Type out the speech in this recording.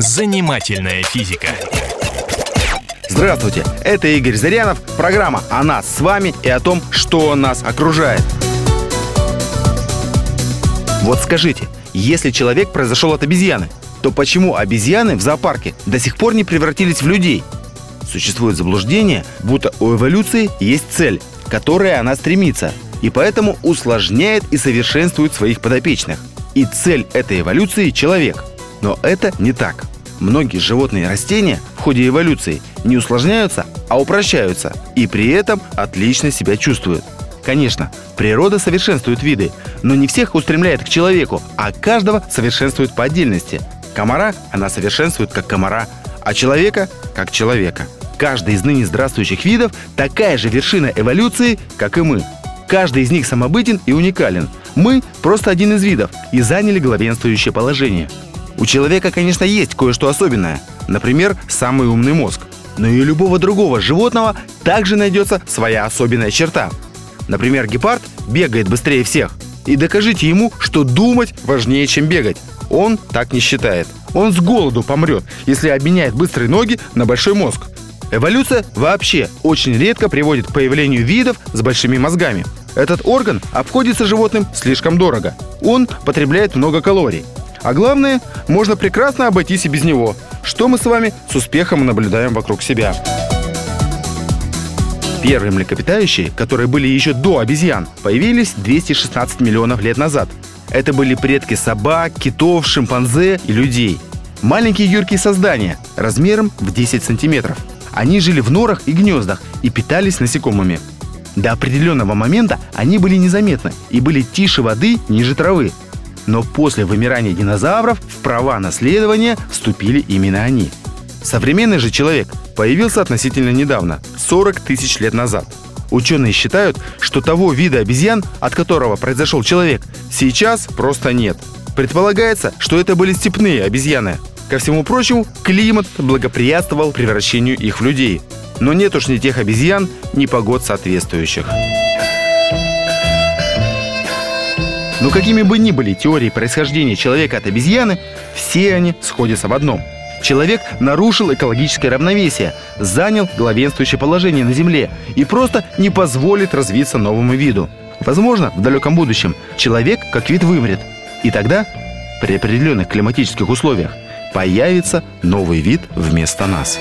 Занимательная физика. Здравствуйте, это Игорь Зырянов, программа о нас с вами и о том, что нас окружает. Вот скажите, если человек произошел от обезьяны, то почему обезьяны в зоопарке до сих пор не превратились в людей? Существует заблуждение, будто у эволюции есть цель, к которой она стремится, и поэтому усложняет и совершенствует своих подопечных. И цель этой эволюции – человек. Но это не так. Многие животные и растения в ходе эволюции не усложняются, а упрощаются, и при этом отлично себя чувствуют. Конечно, природа совершенствует виды, но не всех устремляет к человеку, а каждого совершенствует по отдельности. Комара она совершенствует как комара, а человека как человека. Каждый из ныне здравствующих видов такая же вершина эволюции, как и мы. Каждый из них самобытен и уникален. Мы просто один из видов и заняли главенствующее положение. У человека, конечно, есть кое-что особенное. Например, самый умный мозг. Но и у любого другого животного также найдется своя особенная черта. Например, гепард бегает быстрее всех. И докажите ему, что думать важнее, чем бегать. Он так не считает. Он с голоду помрет, если обменяет быстрые ноги на большой мозг. Эволюция вообще очень редко приводит к появлению видов с большими мозгами. Этот орган обходится животным слишком дорого. Он потребляет много калорий. А главное, можно прекрасно обойтись и без него, что мы с вами с успехом наблюдаем вокруг себя. Первые млекопитающие, которые были еще до обезьян, появились 216 миллионов лет назад. Это были предки собак, китов, шимпанзе и людей. Маленькие юркие создания, размером в 10 сантиметров. Они жили в норах и гнездах и питались насекомыми. До определенного момента они были незаметны и были тише воды, ниже травы. Но после вымирания динозавров в права наследования вступили именно они. Современный же человек появился относительно недавно, 40 тысяч лет назад. Ученые считают, что того вида обезьян, от которого произошел человек, сейчас просто нет. Предполагается, что это были степные обезьяны. Ко всему прочему, климат благоприятствовал превращению их в людей. Но нет уж ни тех обезьян, ни погод соответствующих. Но какими бы ни были теории происхождения человека от обезьяны, все они сходятся в одном. Человек нарушил экологическое равновесие, занял главенствующее положение на Земле и просто не позволит развиться новому виду. Возможно, в далеком будущем человек как вид вымрет. И тогда, при определенных климатических условиях, появится новый вид вместо нас.